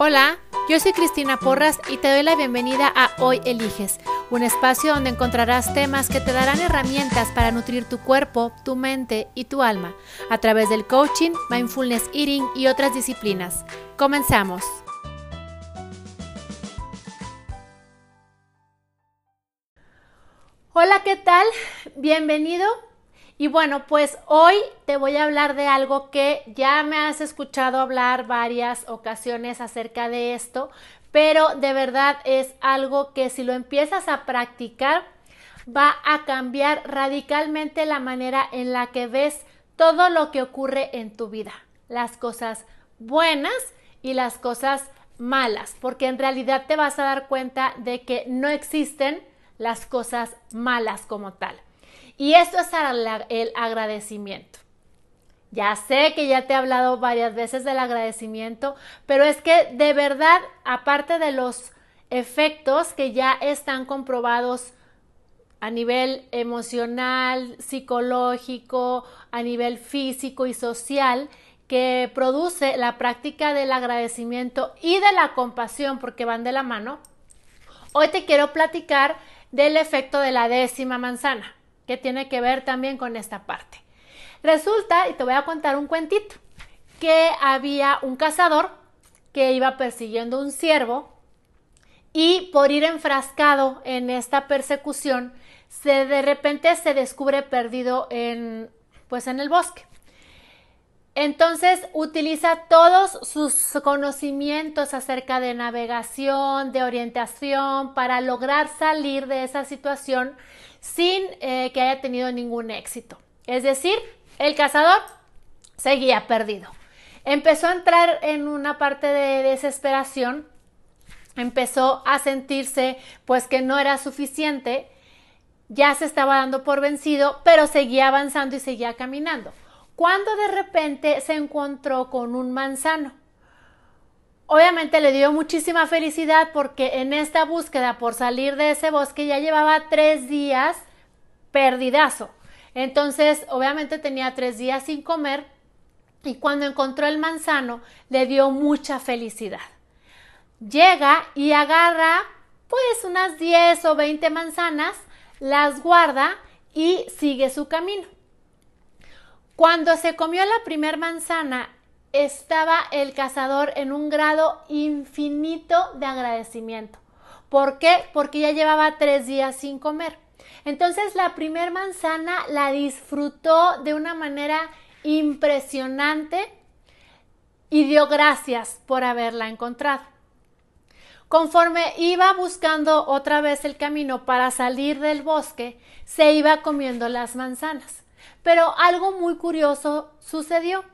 Hola, yo soy Cristina Porras y te doy la bienvenida a Hoy Eliges, un espacio donde encontrarás temas que te darán herramientas para nutrir tu cuerpo, tu mente y tu alma a través del coaching, mindfulness eating y otras disciplinas. Comenzamos. Hola, ¿qué tal? Bienvenido y bueno, pues hoy te voy a hablar de algo que ya me has escuchado hablar varias ocasiones acerca de esto, pero de verdad es algo que si lo empiezas a practicar va a cambiar radicalmente la manera en la que ves todo lo que ocurre en tu vida, las cosas buenas y las cosas malas, porque en realidad te vas a dar cuenta de que no existen las cosas malas como tal. Y esto es el agradecimiento. Ya sé que ya te he hablado varias veces del agradecimiento, pero es que de verdad, aparte de los efectos que ya están comprobados a nivel emocional, psicológico, a nivel físico y social, que produce la práctica del agradecimiento y de la compasión, porque van de la mano, hoy te quiero platicar del efecto de la décima manzana que tiene que ver también con esta parte. Resulta, y te voy a contar un cuentito, que había un cazador que iba persiguiendo un ciervo y por ir enfrascado en esta persecución, se de repente se descubre perdido en pues en el bosque. Entonces utiliza todos sus conocimientos acerca de navegación, de orientación, para lograr salir de esa situación sin eh, que haya tenido ningún éxito. Es decir, el cazador seguía perdido. Empezó a entrar en una parte de desesperación, empezó a sentirse pues que no era suficiente, ya se estaba dando por vencido, pero seguía avanzando y seguía caminando. Cuando de repente se encontró con un manzano. Obviamente le dio muchísima felicidad porque en esta búsqueda por salir de ese bosque ya llevaba tres días perdidazo. Entonces, obviamente tenía tres días sin comer y cuando encontró el manzano le dio mucha felicidad. Llega y agarra pues unas 10 o 20 manzanas, las guarda y sigue su camino. Cuando se comió la primer manzana, estaba el cazador en un grado infinito de agradecimiento. ¿Por qué? Porque ya llevaba tres días sin comer. Entonces la primer manzana la disfrutó de una manera impresionante y dio gracias por haberla encontrado. Conforme iba buscando otra vez el camino para salir del bosque, se iba comiendo las manzanas. Pero algo muy curioso sucedió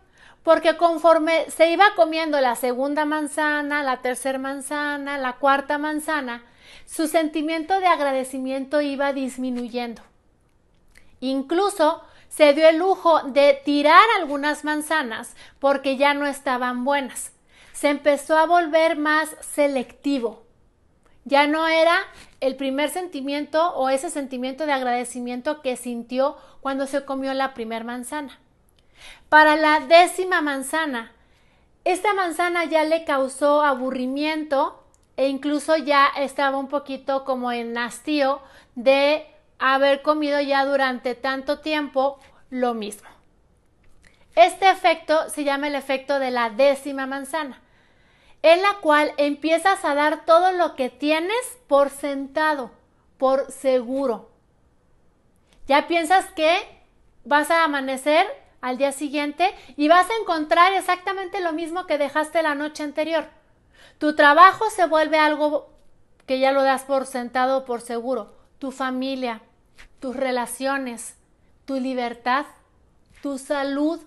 porque conforme se iba comiendo la segunda manzana, la tercera manzana, la cuarta manzana, su sentimiento de agradecimiento iba disminuyendo. Incluso se dio el lujo de tirar algunas manzanas porque ya no estaban buenas. Se empezó a volver más selectivo. Ya no era el primer sentimiento o ese sentimiento de agradecimiento que sintió cuando se comió la primera manzana. Para la décima manzana, esta manzana ya le causó aburrimiento e incluso ya estaba un poquito como en hastío de haber comido ya durante tanto tiempo lo mismo. Este efecto se llama el efecto de la décima manzana, en la cual empiezas a dar todo lo que tienes por sentado, por seguro. Ya piensas que vas a amanecer al día siguiente y vas a encontrar exactamente lo mismo que dejaste la noche anterior. Tu trabajo se vuelve algo que ya lo das por sentado, por seguro. Tu familia, tus relaciones, tu libertad, tu salud.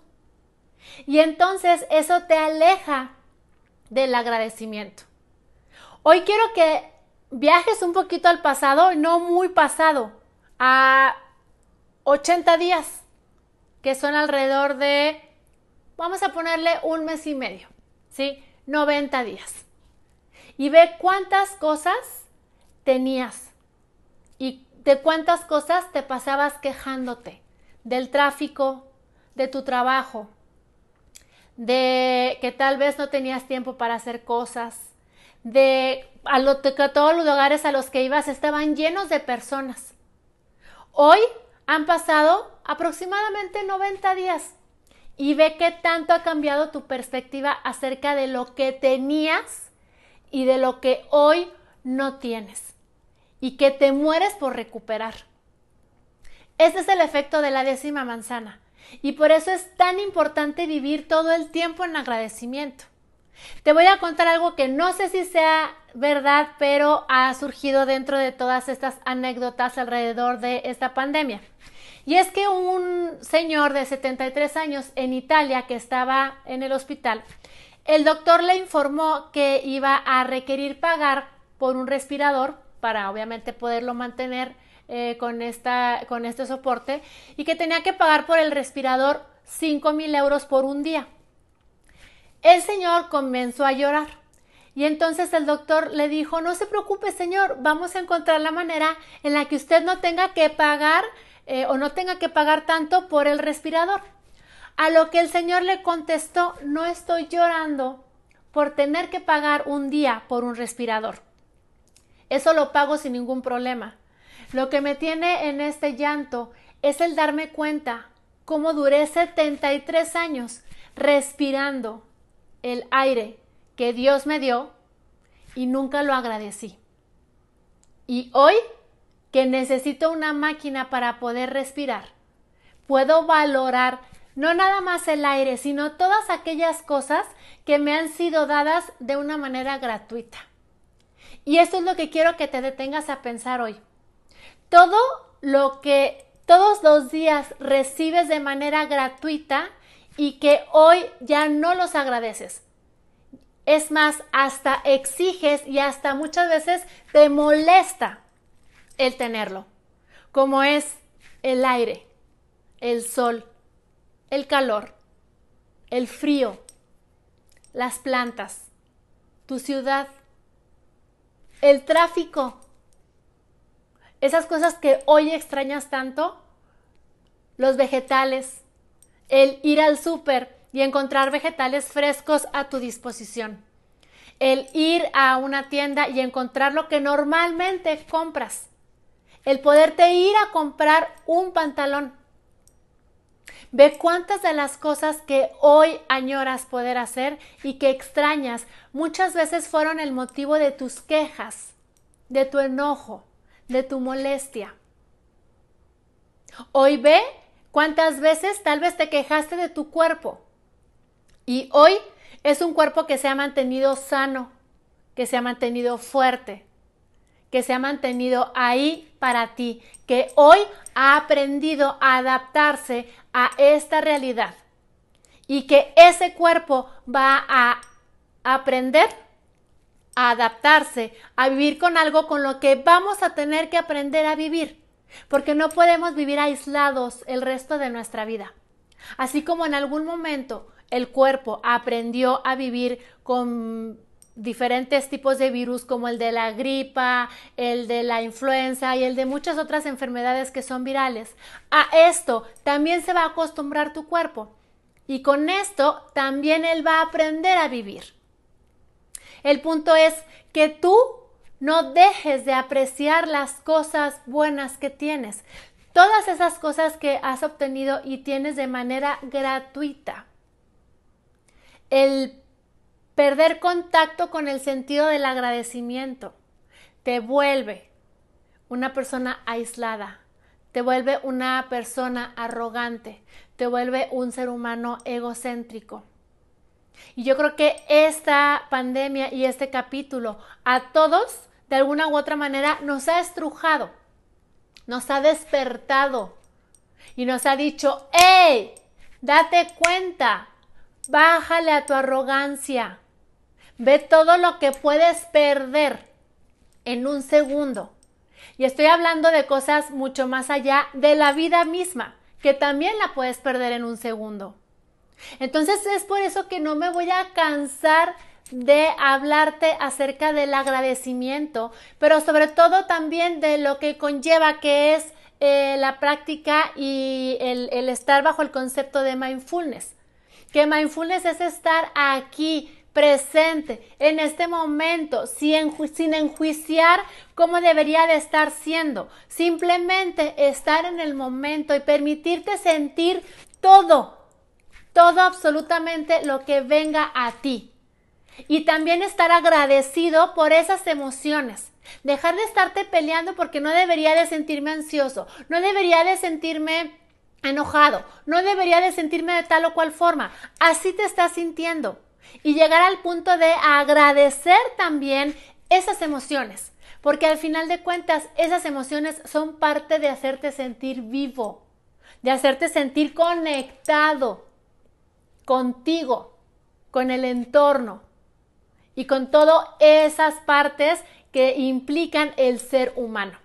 Y entonces eso te aleja del agradecimiento. Hoy quiero que viajes un poquito al pasado, no muy pasado, a 80 días que son alrededor de, vamos a ponerle un mes y medio, ¿sí? 90 días. Y ve cuántas cosas tenías y de cuántas cosas te pasabas quejándote, del tráfico, de tu trabajo, de que tal vez no tenías tiempo para hacer cosas, de a lo, que todos los lugares a los que ibas estaban llenos de personas. Hoy han pasado aproximadamente 90 días y ve qué tanto ha cambiado tu perspectiva acerca de lo que tenías y de lo que hoy no tienes y que te mueres por recuperar. Ese es el efecto de la décima manzana y por eso es tan importante vivir todo el tiempo en agradecimiento. Te voy a contar algo que no sé si sea verdad, pero ha surgido dentro de todas estas anécdotas alrededor de esta pandemia. Y es que un señor de 73 años en Italia que estaba en el hospital, el doctor le informó que iba a requerir pagar por un respirador para obviamente poderlo mantener eh, con, esta, con este soporte y que tenía que pagar por el respirador 5 mil euros por un día. El señor comenzó a llorar y entonces el doctor le dijo, no se preocupe señor, vamos a encontrar la manera en la que usted no tenga que pagar eh, o no tenga que pagar tanto por el respirador. A lo que el señor le contestó, no estoy llorando por tener que pagar un día por un respirador. Eso lo pago sin ningún problema. Lo que me tiene en este llanto es el darme cuenta cómo duré 73 años respirando el aire que Dios me dio y nunca lo agradecí. Y hoy que necesito una máquina para poder respirar, puedo valorar no nada más el aire, sino todas aquellas cosas que me han sido dadas de una manera gratuita. Y esto es lo que quiero que te detengas a pensar hoy. Todo lo que todos los días recibes de manera gratuita y que hoy ya no los agradeces. Es más, hasta exiges y hasta muchas veces te molesta el tenerlo, como es el aire, el sol, el calor, el frío, las plantas, tu ciudad, el tráfico, esas cosas que hoy extrañas tanto, los vegetales, el ir al súper y encontrar vegetales frescos a tu disposición, el ir a una tienda y encontrar lo que normalmente compras, el poderte ir a comprar un pantalón. Ve cuántas de las cosas que hoy añoras poder hacer y que extrañas muchas veces fueron el motivo de tus quejas, de tu enojo, de tu molestia. Hoy ve cuántas veces tal vez te quejaste de tu cuerpo y hoy es un cuerpo que se ha mantenido sano, que se ha mantenido fuerte, que se ha mantenido ahí para ti, que hoy ha aprendido a adaptarse a esta realidad y que ese cuerpo va a aprender a adaptarse, a vivir con algo con lo que vamos a tener que aprender a vivir, porque no podemos vivir aislados el resto de nuestra vida. Así como en algún momento el cuerpo aprendió a vivir con diferentes tipos de virus como el de la gripa, el de la influenza y el de muchas otras enfermedades que son virales. A esto también se va a acostumbrar tu cuerpo y con esto también él va a aprender a vivir. El punto es que tú no dejes de apreciar las cosas buenas que tienes, todas esas cosas que has obtenido y tienes de manera gratuita. El perder contacto con el sentido del agradecimiento te vuelve una persona aislada, te vuelve una persona arrogante, te vuelve un ser humano egocéntrico. Y yo creo que esta pandemia y este capítulo a todos, de alguna u otra manera, nos ha estrujado, nos ha despertado y nos ha dicho, ¡hey! Date cuenta, bájale a tu arrogancia, ve todo lo que puedes perder en un segundo. Y estoy hablando de cosas mucho más allá de la vida misma, que también la puedes perder en un segundo. Entonces es por eso que no me voy a cansar de hablarte acerca del agradecimiento, pero sobre todo también de lo que conlleva que es eh, la práctica y el, el estar bajo el concepto de mindfulness. que mindfulness es estar aquí, presente, en este momento, sin, sin enjuiciar cómo debería de estar siendo. Simplemente estar en el momento y permitirte sentir todo, todo absolutamente lo que venga a ti. Y también estar agradecido por esas emociones. Dejar de estarte peleando porque no debería de sentirme ansioso, no debería de sentirme enojado, no debería de sentirme de tal o cual forma. Así te estás sintiendo. Y llegar al punto de agradecer también esas emociones. Porque al final de cuentas, esas emociones son parte de hacerte sentir vivo, de hacerte sentir conectado contigo, con el entorno y con todas esas partes que implican el ser humano.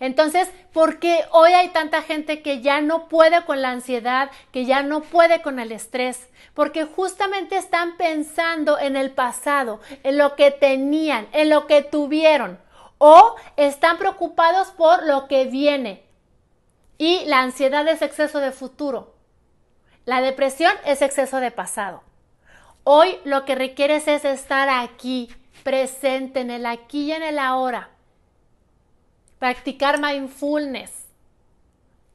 Entonces, ¿por qué hoy hay tanta gente que ya no puede con la ansiedad, que ya no puede con el estrés? Porque justamente están pensando en el pasado, en lo que tenían, en lo que tuvieron, o están preocupados por lo que viene. Y la ansiedad es exceso de futuro. La depresión es exceso de pasado. Hoy lo que requieres es estar aquí, presente en el aquí y en el ahora practicar mindfulness,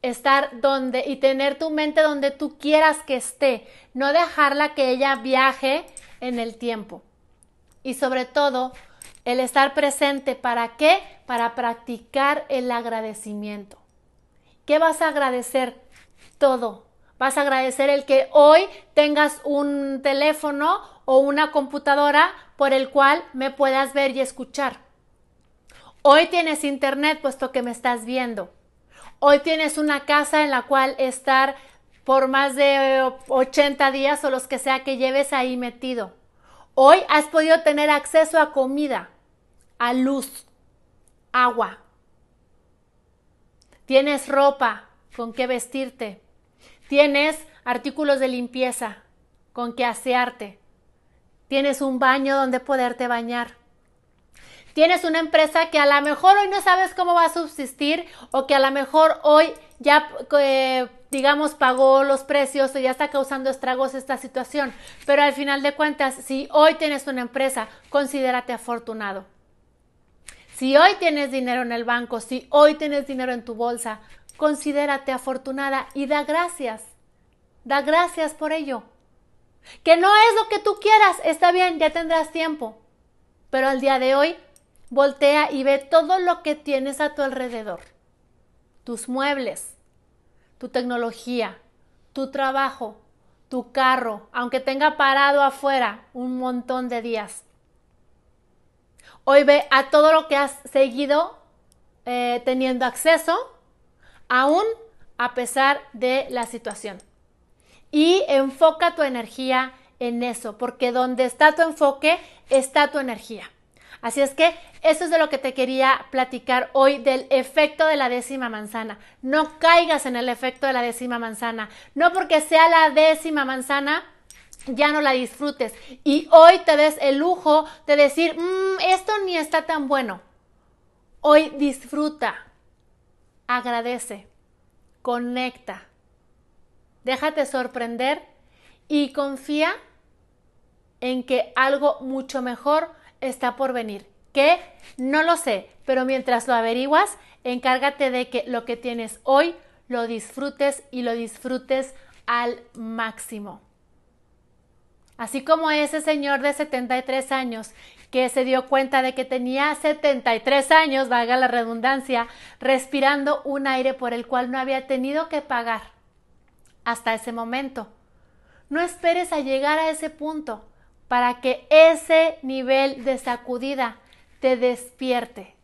estar donde y tener tu mente donde tú quieras que esté, no dejarla que ella viaje en el tiempo. Y sobre todo, el estar presente, ¿para qué? Para practicar el agradecimiento. ¿Qué vas a agradecer? Todo. Vas a agradecer el que hoy tengas un teléfono o una computadora por el cual me puedas ver y escuchar. Hoy tienes internet puesto que me estás viendo. Hoy tienes una casa en la cual estar por más de 80 días o los que sea que lleves ahí metido. Hoy has podido tener acceso a comida, a luz, agua. Tienes ropa con qué vestirte. Tienes artículos de limpieza con qué asearte. Tienes un baño donde poderte bañar. Tienes una empresa que a lo mejor hoy no sabes cómo va a subsistir o que a lo mejor hoy ya, eh, digamos, pagó los precios o ya está causando estragos esta situación. Pero al final de cuentas, si hoy tienes una empresa, considérate afortunado. Si hoy tienes dinero en el banco, si hoy tienes dinero en tu bolsa, considérate afortunada y da gracias. Da gracias por ello. Que no es lo que tú quieras, está bien, ya tendrás tiempo. Pero al día de hoy Voltea y ve todo lo que tienes a tu alrededor. Tus muebles, tu tecnología, tu trabajo, tu carro, aunque tenga parado afuera un montón de días. Hoy ve a todo lo que has seguido eh, teniendo acceso, aún a pesar de la situación. Y enfoca tu energía en eso, porque donde está tu enfoque, está tu energía. Así es que eso es de lo que te quería platicar hoy del efecto de la décima manzana. No caigas en el efecto de la décima manzana. No porque sea la décima manzana ya no la disfrutes y hoy te des el lujo de decir, mm, esto ni está tan bueno. Hoy disfruta, agradece, conecta, déjate sorprender y confía en que algo mucho mejor está por venir. ¿Qué? No lo sé, pero mientras lo averiguas, encárgate de que lo que tienes hoy lo disfrutes y lo disfrutes al máximo. Así como ese señor de 73 años que se dio cuenta de que tenía 73 años, valga la redundancia, respirando un aire por el cual no había tenido que pagar hasta ese momento. No esperes a llegar a ese punto para que ese nivel de sacudida te despierte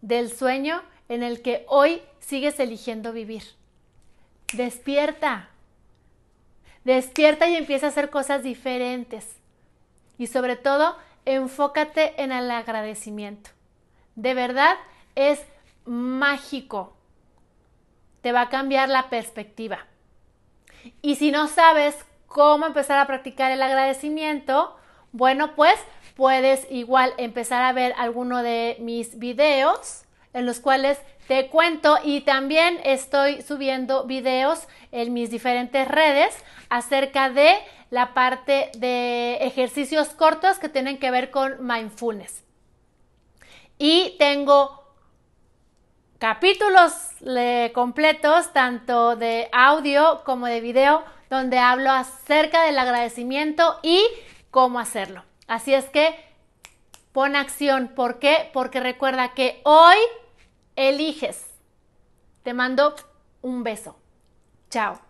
del sueño en el que hoy sigues eligiendo vivir. Despierta. Despierta y empieza a hacer cosas diferentes. Y sobre todo, enfócate en el agradecimiento. De verdad, es mágico. Te va a cambiar la perspectiva. Y si no sabes cómo empezar a practicar el agradecimiento, bueno, pues puedes igual empezar a ver alguno de mis videos en los cuales te cuento y también estoy subiendo videos en mis diferentes redes acerca de la parte de ejercicios cortos que tienen que ver con mindfulness. Y tengo capítulos completos, tanto de audio como de video, donde hablo acerca del agradecimiento y cómo hacerlo. Así es que pon acción. ¿Por qué? Porque recuerda que hoy eliges. Te mando un beso. Chao.